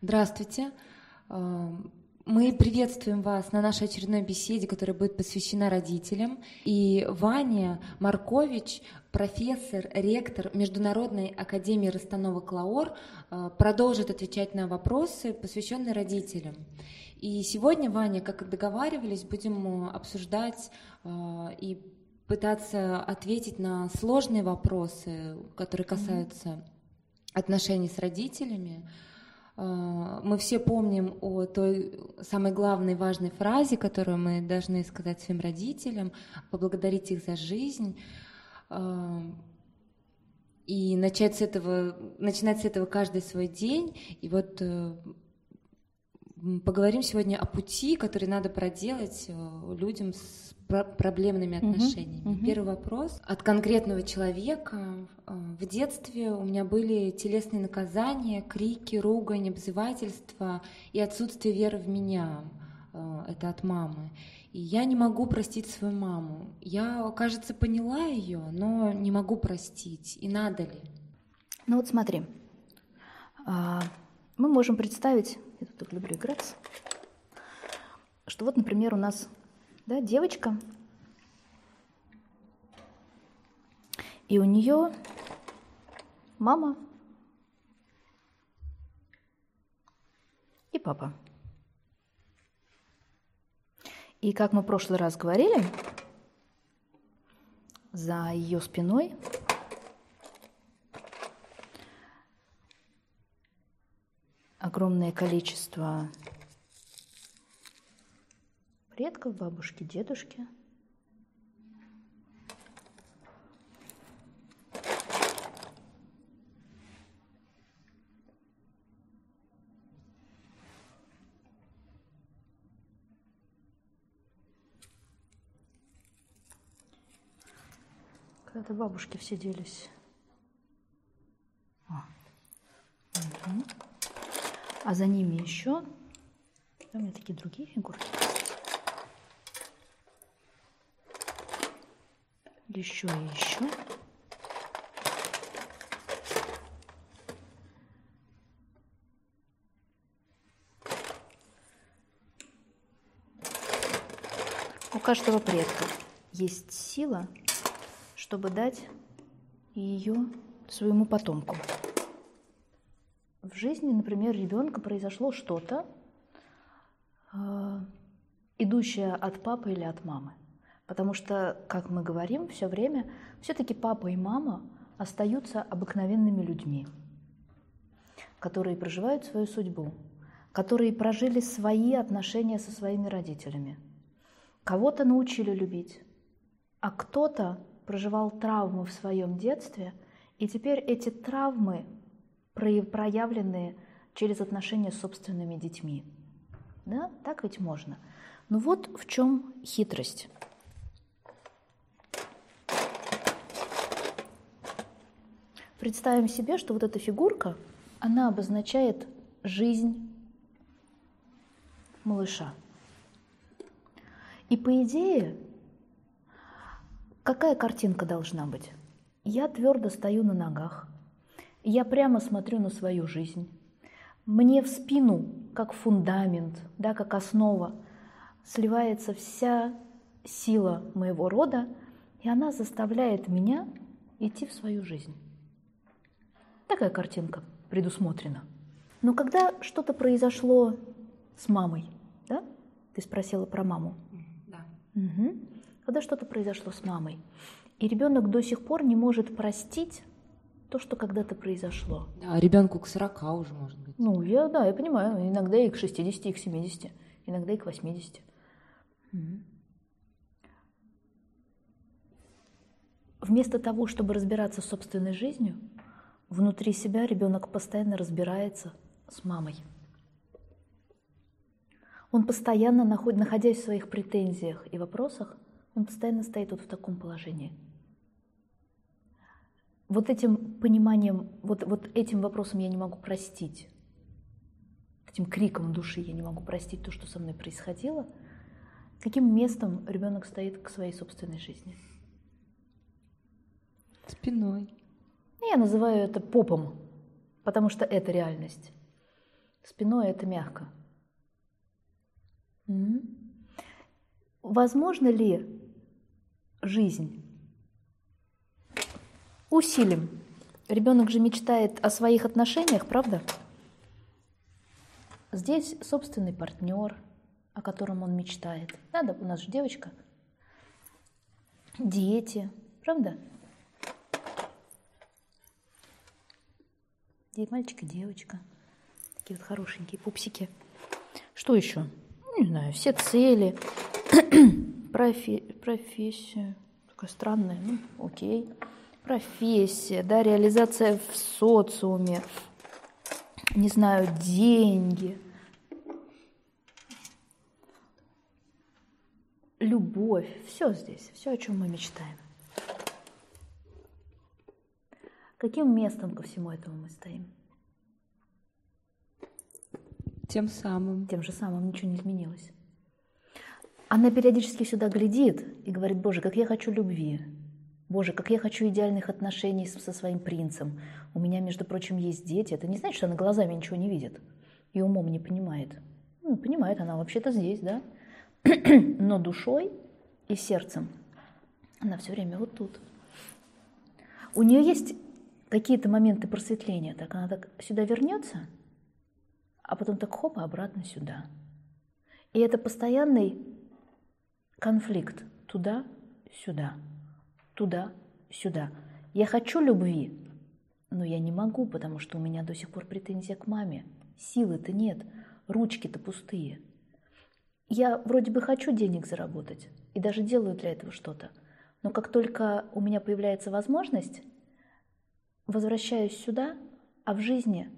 Здравствуйте. Э, мы приветствуем вас на нашей очередной беседе, которая будет посвящена родителям. И Ваня Маркович, профессор, ректор Международной академии расстановок ЛАОР, э, продолжит отвечать на вопросы, посвященные родителям. И сегодня, Ваня, как и договаривались, будем обсуждать э, и пытаться ответить на сложные вопросы, которые касаются отношений с родителями. Э, мы все помним о той самой главной важной фразе, которую мы должны сказать своим родителям, поблагодарить их за жизнь. Э, и начать с этого, начинать с этого каждый свой день. И вот э, поговорим сегодня о пути, который надо проделать людям с проблемными отношениями. Угу, угу. Первый вопрос. От конкретного человека. Э, в детстве у меня были телесные наказания, крики, ругань, обзывательства и отсутствие веры в меня. Э, это от мамы. И я не могу простить свою маму. Я, кажется, поняла ее, но не могу простить. И надо ли? Ну вот смотри, а, мы можем представить, я тут люблю играться, что вот, например, у нас да, девочка, и у нее мама и папа. И как мы в прошлый раз говорили, за ее спиной огромное количество предков, бабушки, дедушки. Когда-то бабушки все делись. А. Угу. А за ними еще. У меня такие другие фигурки. еще и еще. У каждого предка есть сила, чтобы дать ее своему потомку. Жизни, например, ребенка произошло что-то, э, идущее от папы или от мамы. Потому что, как мы говорим все время, все-таки папа и мама остаются обыкновенными людьми, которые проживают свою судьбу, которые прожили свои отношения со своими родителями. Кого-то научили любить, а кто-то проживал травмы в своем детстве, и теперь эти травмы проявлены через отношения с собственными детьми. Да, так ведь можно. Но вот в чем хитрость. Представим себе, что вот эта фигурка, она обозначает жизнь малыша. И по идее, какая картинка должна быть? Я твердо стою на ногах, я прямо смотрю на свою жизнь. Мне в спину, как фундамент, да, как основа, сливается вся сила моего рода, и она заставляет меня идти в свою жизнь. Такая картинка предусмотрена. Но когда что-то произошло с мамой, да? Ты спросила про маму. Да. Угу. Когда что-то произошло с мамой, и ребенок до сих пор не может простить то, что когда-то произошло. Да, ребенку к 40 уже может быть. Ну, я, да, я понимаю. Иногда и к 60, и к 70, иногда и к 80. Угу. Вместо того, чтобы разбираться с собственной жизнью, Внутри себя ребенок постоянно разбирается с мамой. Он постоянно, находясь в своих претензиях и вопросах, он постоянно стоит вот в таком положении. Вот этим пониманием, вот, вот этим вопросом я не могу простить, этим криком души я не могу простить то, что со мной происходило, каким местом ребенок стоит к своей собственной жизни? Спиной. Я называю это попом, потому что это реальность. Спиной это мягко. Возможно ли жизнь? Усилим. Ребенок же мечтает о своих отношениях, правда? Здесь собственный партнер, о котором он мечтает. Надо, у нас же девочка. Дети, правда? Мальчик и девочка. Такие вот хорошенькие пупсики. Что еще? Ну, не знаю, все цели. Профи... Профессия. Такая странная. Ну, окей. Профессия, да, реализация в социуме. Не знаю, деньги. Любовь. Все здесь. Все, о чем мы мечтаем. Каким местом ко всему этому мы стоим? Тем самым. Тем же самым ничего не изменилось. Она периодически сюда глядит и говорит, Боже, как я хочу любви. Боже, как я хочу идеальных отношений со своим принцем. У меня, между прочим, есть дети. Это не значит, что она глазами ничего не видит и умом не понимает. Ну, понимает, она вообще-то здесь, да? Но душой и сердцем она все время вот тут. У нее есть какие-то моменты просветления. Так она так сюда вернется, а потом так хоп, обратно сюда. И это постоянный конфликт туда-сюда, туда-сюда. Я хочу любви, но я не могу, потому что у меня до сих пор претензия к маме. Силы-то нет, ручки-то пустые. Я вроде бы хочу денег заработать и даже делаю для этого что-то. Но как только у меня появляется возможность, возвращаюсь сюда, а в жизни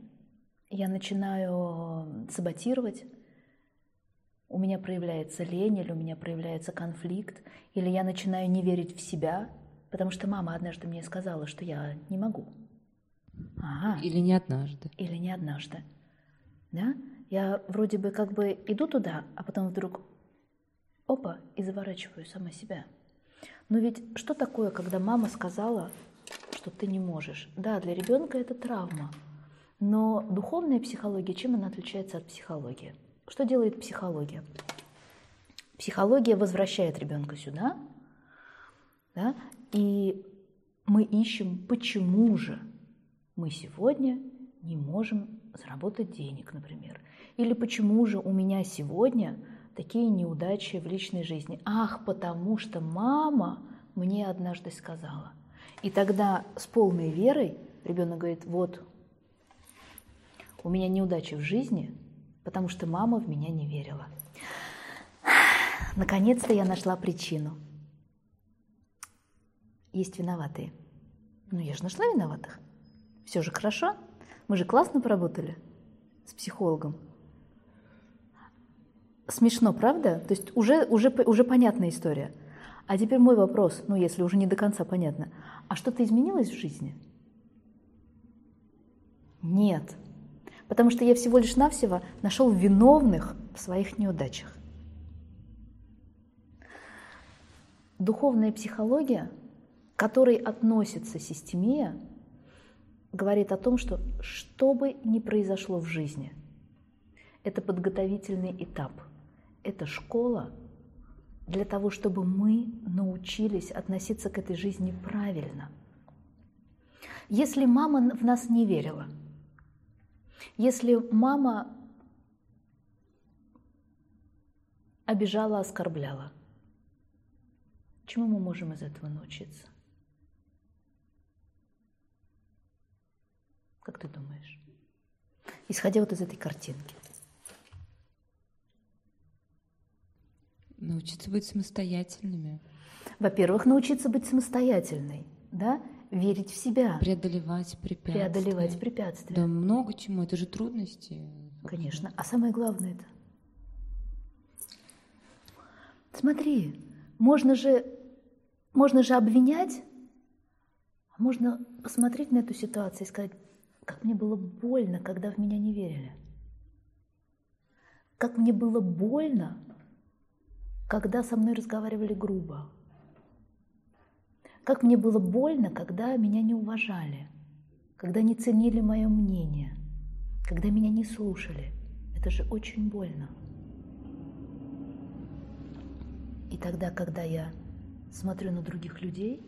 я начинаю саботировать, у меня проявляется лень, или у меня проявляется конфликт, или я начинаю не верить в себя, потому что мама однажды мне сказала, что я не могу. Ага. Или не однажды. Или не однажды. Да? Я вроде бы как бы иду туда, а потом вдруг опа, и заворачиваю сама себя. Но ведь что такое, когда мама сказала, что ты не можешь. Да, для ребенка это травма. Но духовная психология, чем она отличается от психологии? Что делает психология? Психология возвращает ребенка сюда, да, и мы ищем, почему же мы сегодня не можем заработать денег, например. Или почему же у меня сегодня такие неудачи в личной жизни. Ах, потому что мама мне однажды сказала. И тогда с полной верой ребенок говорит, вот, у меня неудачи в жизни, потому что мама в меня не верила. Наконец-то я нашла причину. Есть виноватые. Ну, я же нашла виноватых. Все же хорошо. Мы же классно поработали с психологом. Смешно, правда? То есть уже, уже, уже понятная история. А теперь мой вопрос, ну если уже не до конца понятно. А что-то изменилось в жизни? Нет. Потому что я всего лишь навсего нашел виновных в своих неудачах. Духовная психология, к которой относится системия, говорит о том, что что бы ни произошло в жизни, это подготовительный этап, это школа для того, чтобы мы научились относиться к этой жизни правильно. Если мама в нас не верила, если мама обижала, оскорбляла, чему мы можем из этого научиться? Как ты думаешь? Исходя вот из этой картинки. Научиться быть самостоятельными. Во-первых, научиться быть самостоятельной, да, верить в себя. Преодолевать препятствия. Преодолевать препятствия. Да много чему, это же трудности. Конечно, а самое главное это. Смотри, можно же, можно же обвинять, а можно посмотреть на эту ситуацию и сказать, как мне было больно, когда в меня не верили. Как мне было больно, когда со мной разговаривали грубо. Как мне было больно, когда меня не уважали, когда не ценили мое мнение, когда меня не слушали. Это же очень больно. И тогда, когда я смотрю на других людей,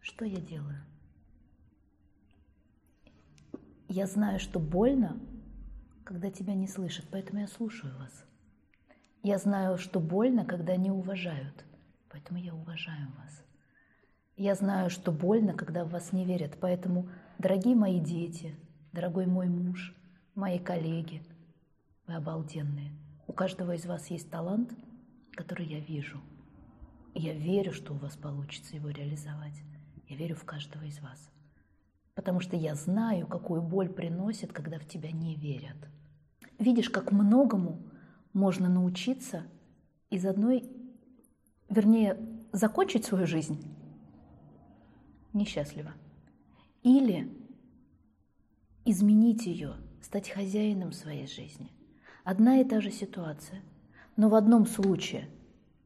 что я делаю? Я знаю, что больно, когда тебя не слышат, поэтому я слушаю вас. Я знаю, что больно, когда не уважают, поэтому я уважаю вас. Я знаю, что больно, когда в вас не верят, поэтому, дорогие мои дети, дорогой мой муж, мои коллеги, вы обалденные. У каждого из вас есть талант, который я вижу. Я верю, что у вас получится его реализовать. Я верю в каждого из вас. Потому что я знаю, какую боль приносит, когда в тебя не верят. Видишь, как многому можно научиться из одной, вернее, закончить свою жизнь несчастливо. Или изменить ее, стать хозяином своей жизни. Одна и та же ситуация. Но в одном случае,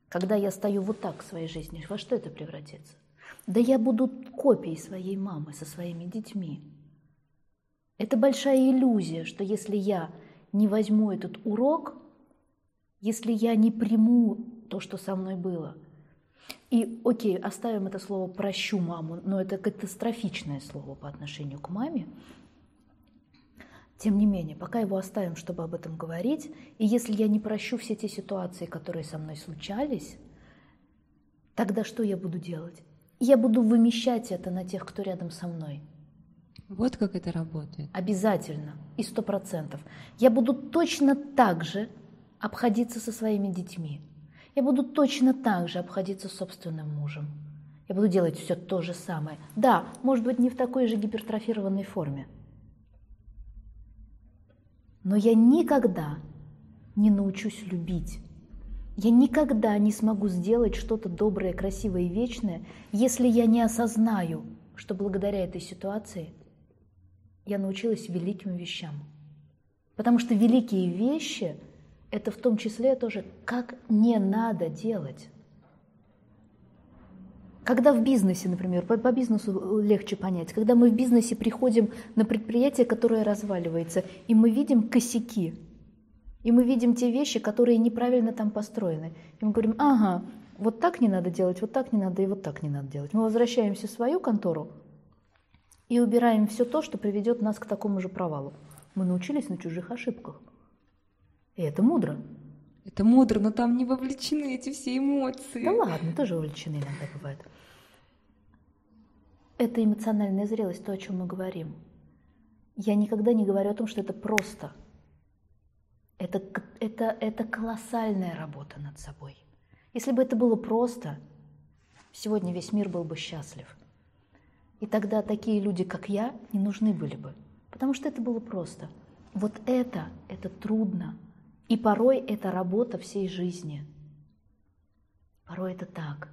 когда я стою вот так в своей жизни, во что это превратится? Да я буду копией своей мамы со своими детьми. Это большая иллюзия, что если я не возьму этот урок, если я не приму то, что со мной было, и окей, оставим это слово «прощу маму», но это катастрофичное слово по отношению к маме, тем не менее, пока его оставим, чтобы об этом говорить, и если я не прощу все те ситуации, которые со мной случались, тогда что я буду делать? Я буду вымещать это на тех, кто рядом со мной. Вот как это работает. Обязательно, и сто процентов. Я буду точно так же обходиться со своими детьми. Я буду точно так же обходиться с собственным мужем. Я буду делать все то же самое. Да, может быть, не в такой же гипертрофированной форме. Но я никогда не научусь любить я никогда не смогу сделать что-то доброе, красивое и вечное, если я не осознаю, что благодаря этой ситуации я научилась великим вещам. Потому что великие вещи – это в том числе тоже, как не надо делать. Когда в бизнесе, например, по, по бизнесу легче понять, когда мы в бизнесе приходим на предприятие, которое разваливается, и мы видим косяки – и мы видим те вещи, которые неправильно там построены. И мы говорим, ага, вот так не надо делать, вот так не надо и вот так не надо делать. Мы возвращаемся в свою контору и убираем все то, что приведет нас к такому же провалу. Мы научились на чужих ошибках. И это мудро. Это мудро, но там не вовлечены эти все эмоции. Да ладно, тоже вовлечены иногда бывает. Это эмоциональная зрелость, то, о чем мы говорим. Я никогда не говорю о том, что это просто – это, это, это колоссальная работа над собой. Если бы это было просто, сегодня весь мир был бы счастлив. И тогда такие люди, как я, не нужны были бы. Потому что это было просто. Вот это, это трудно. И порой это работа всей жизни. Порой это так.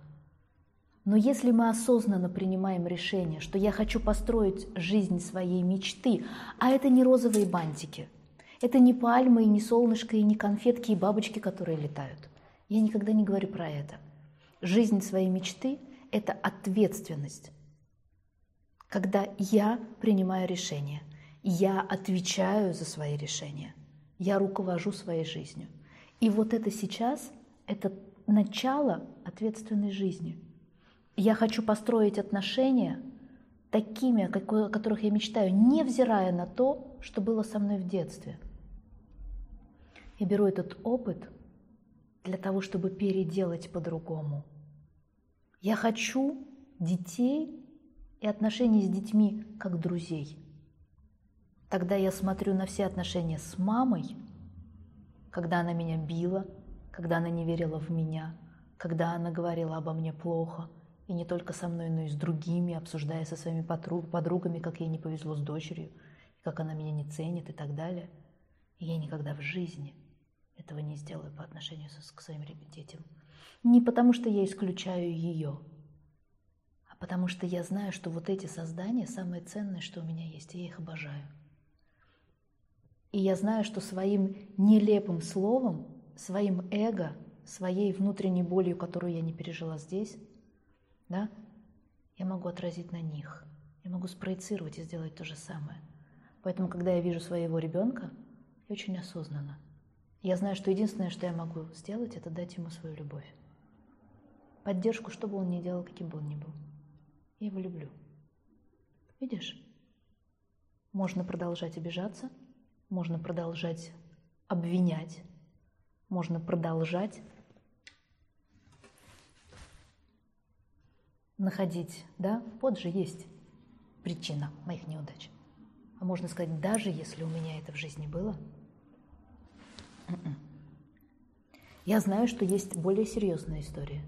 Но если мы осознанно принимаем решение, что я хочу построить жизнь своей мечты, а это не розовые бантики – это не пальмы, и не солнышко, и не конфетки, и бабочки, которые летают. Я никогда не говорю про это. Жизнь своей мечты – это ответственность. Когда я принимаю решение, я отвечаю за свои решения, я руковожу своей жизнью. И вот это сейчас – это начало ответственной жизни. Я хочу построить отношения такими, о которых я мечтаю, невзирая на то, что было со мной в детстве – я беру этот опыт для того, чтобы переделать по-другому. Я хочу детей и отношений с детьми как друзей. Тогда я смотрю на все отношения с мамой, когда она меня била, когда она не верила в меня, когда она говорила обо мне плохо, и не только со мной, но и с другими, обсуждая со своими подругами, как ей не повезло с дочерью, как она меня не ценит и так далее. И я никогда в жизни – этого не сделаю по отношению к своим детям. Не потому, что я исключаю ее, а потому что я знаю, что вот эти создания самое ценное, что у меня есть, и я их обожаю. И я знаю, что своим нелепым словом, своим эго, своей внутренней болью, которую я не пережила здесь, да, я могу отразить на них. Я могу спроецировать и сделать то же самое. Поэтому, когда я вижу своего ребенка, я очень осознанно. Я знаю, что единственное, что я могу сделать, это дать ему свою любовь. Поддержку, что бы он ни делал, каким бы он ни был. Я его люблю. Видишь? Можно продолжать обижаться, можно продолжать обвинять, можно продолжать находить, да, вот же есть причина моих неудач. А можно сказать, даже если у меня это в жизни было. Я знаю, что есть более серьезная история.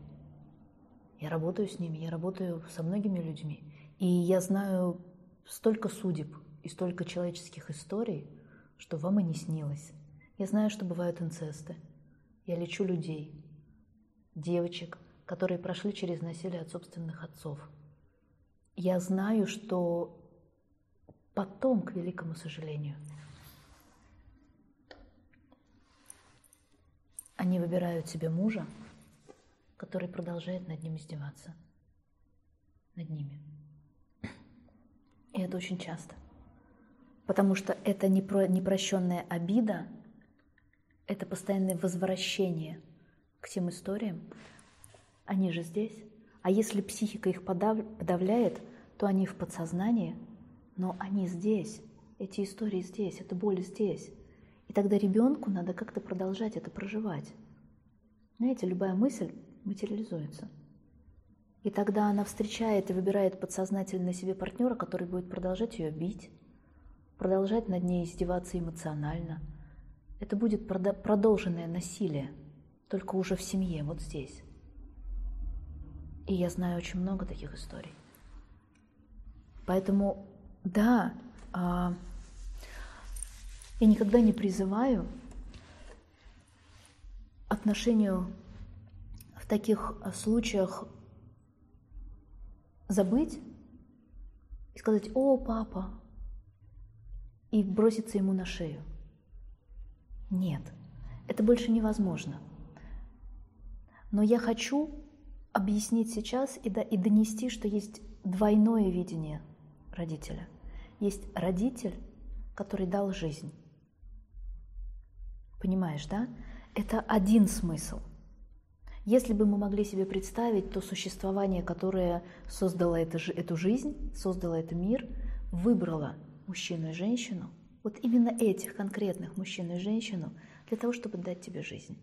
Я работаю с ними, я работаю со многими людьми. И я знаю столько судеб и столько человеческих историй, что вам и не снилось. Я знаю, что бывают инцесты. Я лечу людей, девочек, которые прошли через насилие от собственных отцов. Я знаю, что потом, к великому сожалению, они выбирают себе мужа, который продолжает над ним издеваться. Над ними. И это очень часто. Потому что это непрощенная обида, это постоянное возвращение к тем историям. Они же здесь. А если психика их подавляет, то они в подсознании, но они здесь. Эти истории здесь, эта боль здесь. И тогда ребенку надо как-то продолжать это проживать. Знаете, любая мысль материализуется. И тогда она встречает и выбирает подсознательно себе партнера, который будет продолжать ее бить, продолжать над ней издеваться эмоционально. Это будет продолженное насилие, только уже в семье, вот здесь. И я знаю очень много таких историй. Поэтому, да, а, я никогда не призываю отношению в таких случаях забыть и сказать «О, папа!» и броситься ему на шею. Нет, это больше невозможно. Но я хочу объяснить сейчас и, да, и донести, что есть двойное видение родителя. Есть родитель, который дал жизнь. Понимаешь, да? Это один смысл. Если бы мы могли себе представить то существование, которое создало это, эту жизнь, создало этот мир, выбрало мужчину и женщину, вот именно этих конкретных мужчину и женщину, для того, чтобы дать тебе жизнь.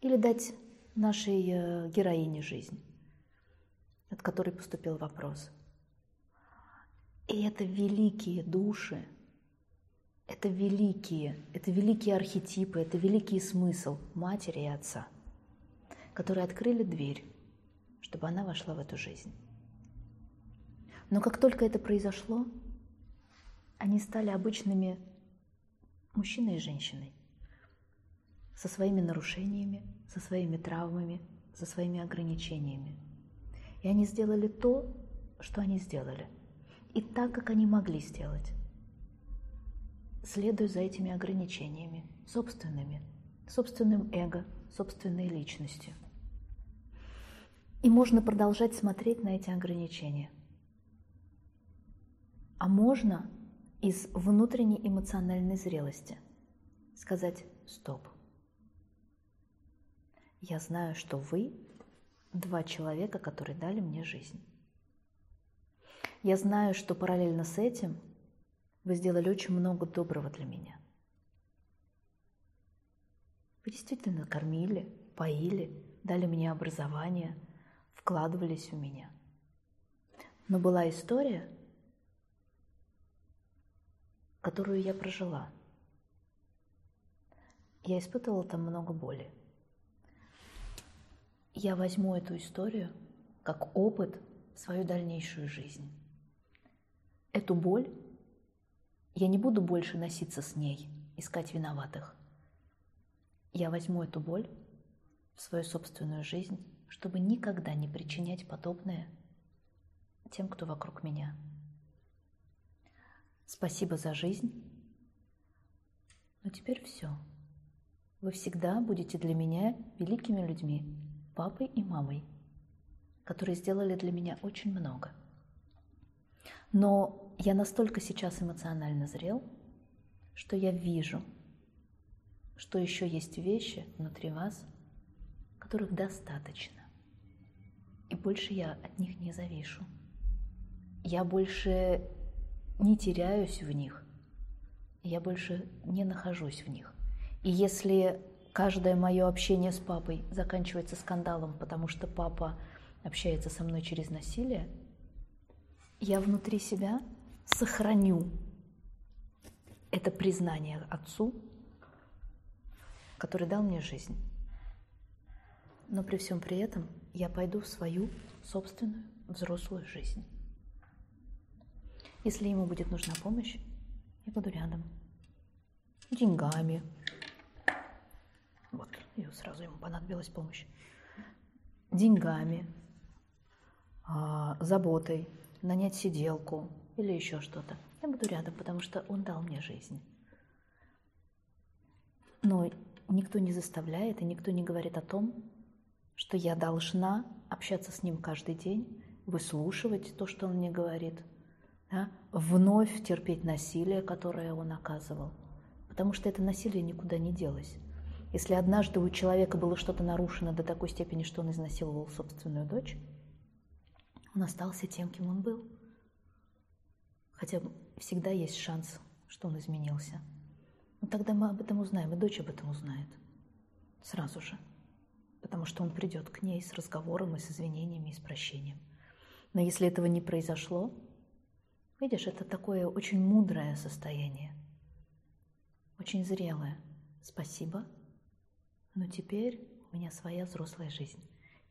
Или дать нашей э, героине жизнь, от которой поступил вопрос. И это великие души, это великие, это великие архетипы, это великий смысл матери и отца – которые открыли дверь, чтобы она вошла в эту жизнь. Но как только это произошло, они стали обычными мужчиной и женщиной, со своими нарушениями, со своими травмами, со своими ограничениями. И они сделали то, что они сделали, и так, как они могли сделать, следуя за этими ограничениями, собственными, собственным эго, собственной личностью – и можно продолжать смотреть на эти ограничения. А можно из внутренней эмоциональной зрелости сказать «стоп». Я знаю, что вы два человека, которые дали мне жизнь. Я знаю, что параллельно с этим вы сделали очень много доброго для меня. Вы действительно кормили, поили, дали мне образование – вкладывались в меня. Но была история, которую я прожила. Я испытывала там много боли. Я возьму эту историю как опыт в свою дальнейшую жизнь. Эту боль я не буду больше носиться с ней, искать виноватых. Я возьму эту боль в свою собственную жизнь чтобы никогда не причинять подобное тем, кто вокруг меня. Спасибо за жизнь. Но теперь все. Вы всегда будете для меня великими людьми, папой и мамой, которые сделали для меня очень много. Но я настолько сейчас эмоционально зрел, что я вижу, что еще есть вещи внутри вас, которых достаточно. И больше я от них не завишу. Я больше не теряюсь в них. Я больше не нахожусь в них. И если каждое мое общение с папой заканчивается скандалом, потому что папа общается со мной через насилие, я внутри себя сохраню это признание отцу, который дал мне жизнь. Но при всем при этом я пойду в свою собственную взрослую жизнь. Если ему будет нужна помощь, я буду рядом. Деньгами. Вот, и сразу ему понадобилась помощь. Деньгами, а, заботой, нанять сиделку или еще что-то. Я буду рядом, потому что он дал мне жизнь. Но никто не заставляет и никто не говорит о том, что я должна общаться с ним каждый день, выслушивать то, что он мне говорит, да, вновь терпеть насилие, которое он оказывал. Потому что это насилие никуда не делось. Если однажды у человека было что-то нарушено до такой степени, что он изнасиловал собственную дочь, он остался тем, кем он был. Хотя всегда есть шанс, что он изменился. Но тогда мы об этом узнаем, и дочь об этом узнает. Сразу же. Потому что он придет к ней с разговором и с извинениями и с прощением. Но если этого не произошло, видишь, это такое очень мудрое состояние. Очень зрелое. Спасибо. Но теперь у меня своя взрослая жизнь.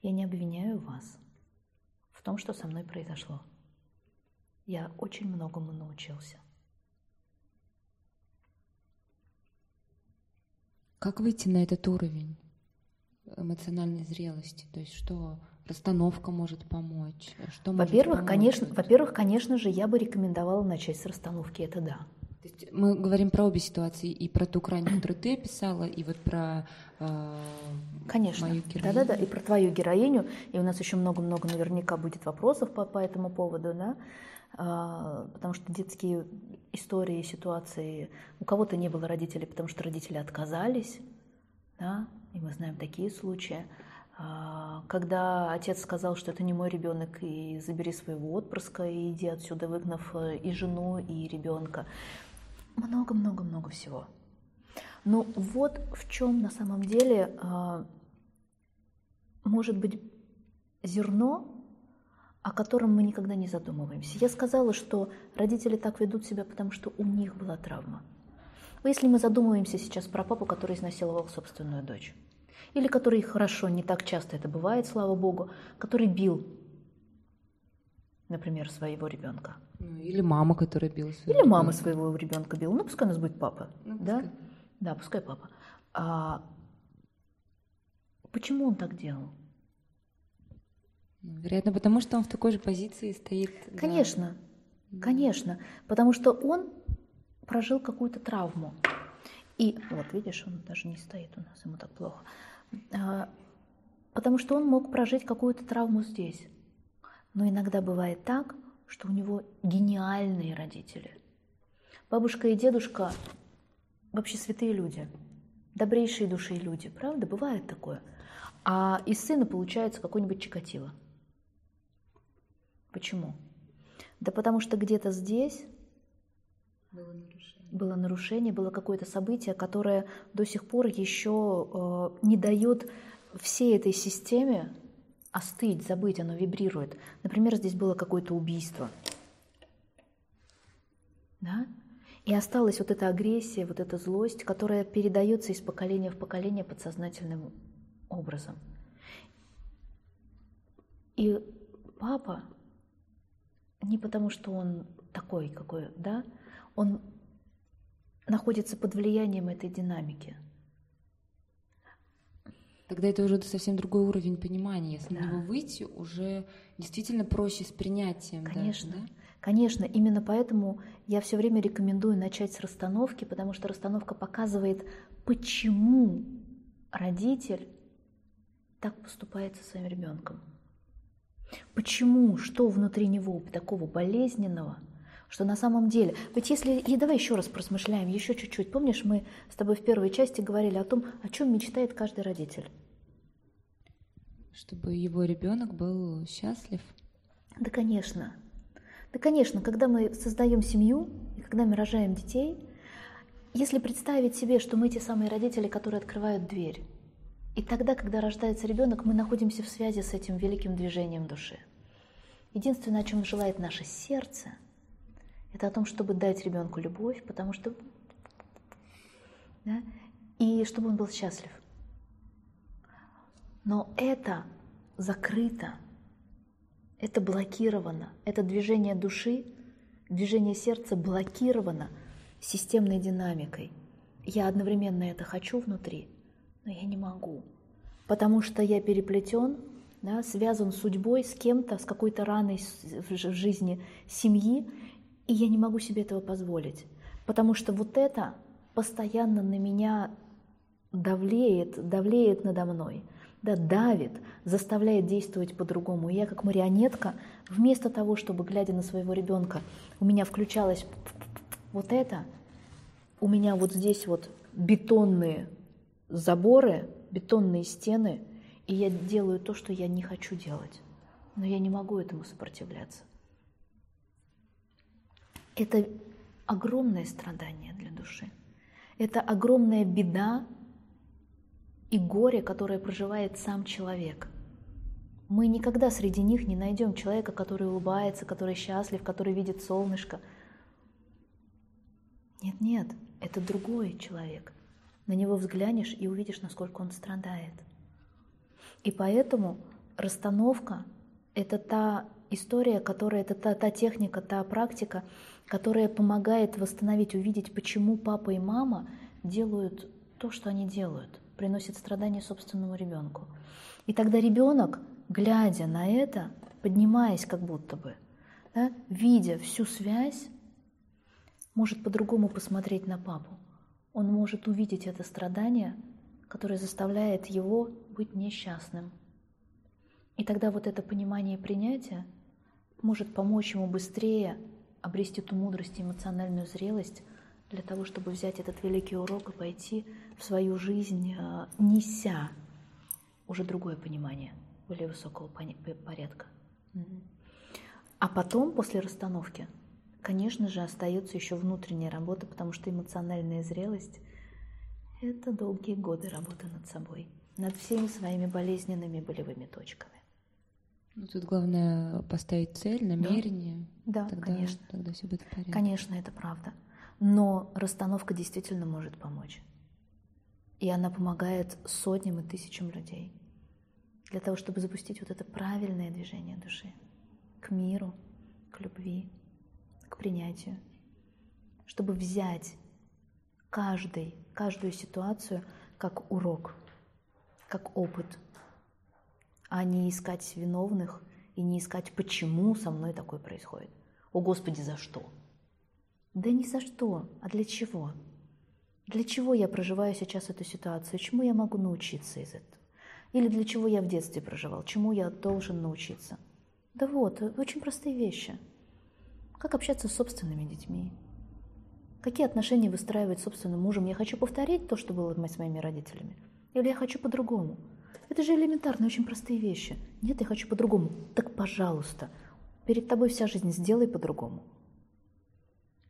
Я не обвиняю вас в том, что со мной произошло. Я очень многому научился. Как выйти на этот уровень эмоциональной зрелости? То есть что расстановка может помочь? Что во-первых, помочь? конечно, во-первых, конечно же, я бы рекомендовала начать с расстановки. Это да. То есть мы говорим про обе ситуации, и про ту крайнюю, которую ты описала, и вот про э, Конечно. мою героиню. Да-да-да, и про твою героиню. И у нас еще много-много наверняка будет вопросов по, по этому поводу, да. А, потому что детские истории, ситуации, у кого-то не было родителей, потому что родители отказались, да, и мы знаем такие случаи. А, когда отец сказал, что это не мой ребенок, и забери своего отпрыска, и иди отсюда, выгнав э, и жену, и ребенка. Много-много-много всего. Но вот в чем на самом деле а, может быть зерно о котором мы никогда не задумываемся. Я сказала, что родители так ведут себя, потому что у них была травма. Если мы задумываемся сейчас про папу, который изнасиловал собственную дочь, или который, хорошо, не так часто это бывает, слава богу, который бил, например, своего ребенка. Ну, или мама, которая била своего Или мама своего ребенка била. Ну, пускай у нас будет папа. Ну, да? Пускай. Да, пускай папа. А почему он так делал? Вероятно, потому что он в такой же позиции стоит. Конечно, да. конечно. Потому что он прожил какую-то травму. И вот, видишь, он даже не стоит у нас, ему так плохо. А, потому что он мог прожить какую-то травму здесь. Но иногда бывает так, что у него гениальные родители. Бабушка и дедушка вообще святые люди, добрейшие души люди, правда? Бывает такое. А из сына получается какой-нибудь Чикатило – Почему? Да потому что где-то здесь было нарушение, было, нарушение, было какое-то событие, которое до сих пор еще э, не дает всей этой системе остыть, забыть, оно вибрирует. Например, здесь было какое-то убийство. Да? И осталась вот эта агрессия, вот эта злость, которая передается из поколения в поколение подсознательным образом. И папа не потому, что он такой, какой, да, он находится под влиянием этой динамики. Тогда это уже совсем другой уровень понимания. Если да. на него выйти, уже действительно проще с принятием. Конечно, даже, да? конечно. Именно поэтому я все время рекомендую начать с расстановки, потому что расстановка показывает, почему родитель так поступает со своим ребенком. Почему? Что внутри него такого болезненного, что на самом деле... Ведь если... И давай еще раз просмышляем, еще чуть-чуть. Помнишь, мы с тобой в первой части говорили о том, о чем мечтает каждый родитель? Чтобы его ребенок был счастлив. Да, конечно. Да, конечно, когда мы создаем семью, и когда мы рожаем детей, если представить себе, что мы те самые родители, которые открывают дверь, и тогда, когда рождается ребенок, мы находимся в связи с этим великим движением души. Единственное, о чем желает наше сердце, это о том, чтобы дать ребенку любовь, потому что да, и чтобы он был счастлив. Но это закрыто, это блокировано, это движение души, движение сердца блокировано системной динамикой. Я одновременно это хочу внутри, но я не могу, потому что я переплетен, да, связан судьбой с кем-то, с какой-то раной в жизни семьи, и я не могу себе этого позволить, потому что вот это постоянно на меня давлеет, давлеет надо мной, да, давит, заставляет действовать по-другому. И я как марионетка, вместо того, чтобы, глядя на своего ребенка, у меня включалось вот это, у меня вот здесь вот бетонные заборы, бетонные стены, и я делаю то, что я не хочу делать. Но я не могу этому сопротивляться. Это огромное страдание для души. Это огромная беда и горе, которое проживает сам человек. Мы никогда среди них не найдем человека, который улыбается, который счастлив, который видит солнышко. Нет, нет, это другой человек. На него взглянешь и увидишь, насколько он страдает. И поэтому расстановка – это та история, которая, это та, та техника, та практика, которая помогает восстановить, увидеть, почему папа и мама делают то, что они делают, приносят страдания собственному ребенку. И тогда ребенок, глядя на это, поднимаясь как будто бы, да, видя всю связь, может по-другому посмотреть на папу он может увидеть это страдание, которое заставляет его быть несчастным. И тогда вот это понимание и принятие может помочь ему быстрее обрести ту мудрость и эмоциональную зрелость для того, чтобы взять этот великий урок и пойти в свою жизнь, э, неся уже другое понимание, более высокого порядка. А потом, после расстановки, Конечно же, остается еще внутренняя работа, потому что эмоциональная зрелость – это долгие годы работы над собой, над всеми своими болезненными болевыми точками. Ну, тут главное поставить цель, намерение. Да, да тогда, конечно. Тогда все будет в порядке. Конечно, это правда. Но расстановка действительно может помочь. И она помогает сотням и тысячам людей для того, чтобы запустить вот это правильное движение души к миру, к любви, к принятию, чтобы взять каждый, каждую ситуацию как урок, как опыт, а не искать виновных и не искать, почему со мной такое происходит. О Господи, за что? Да не за что, а для чего? Для чего я проживаю сейчас эту ситуацию? Чему я могу научиться из этого? Или для чего я в детстве проживал? Чему я должен научиться? Да вот, очень простые вещи – как общаться с собственными детьми? Какие отношения выстраивать с собственным мужем? Я хочу повторить то, что было с моими родителями? Или я хочу по-другому? Это же элементарно, очень простые вещи. Нет, я хочу по-другому. Так, пожалуйста, перед тобой вся жизнь, сделай по-другому.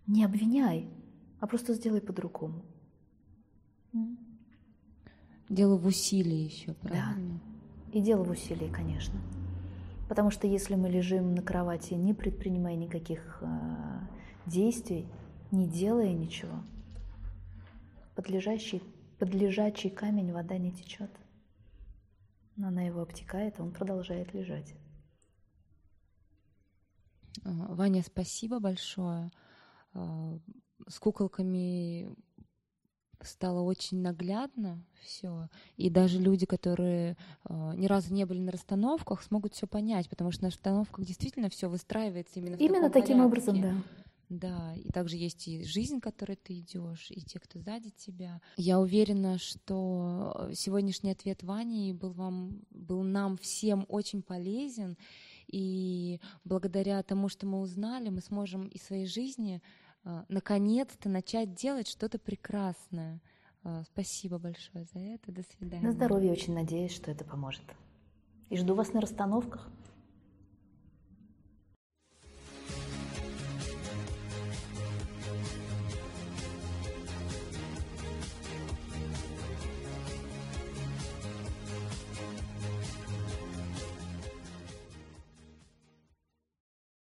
Не обвиняй, а просто сделай по-другому. Дело в усилии еще, правильно? Да, и дело в усилии, конечно. Потому что если мы лежим на кровати, не предпринимая никаких э, действий, не делая ничего, под лежащий, под лежачий камень вода не течет. Но она его обтекает, а он продолжает лежать. Ваня, спасибо большое. А, с куколками стало очень наглядно все, и даже люди, которые э, ни разу не были на расстановках, смогут все понять, потому что на расстановках действительно все выстраивается именно. Именно таким порядке. образом, да. Да, и также есть и жизнь, которой ты идешь, и те, кто сзади тебя. Я уверена, что сегодняшний ответ Вани был вам, был нам всем очень полезен, И благодаря тому, что мы узнали, мы сможем из своей жизни наконец-то начать делать что-то прекрасное. А, спасибо большое за это. До свидания. На здоровье очень надеюсь, что это поможет. И жду вас на расстановках.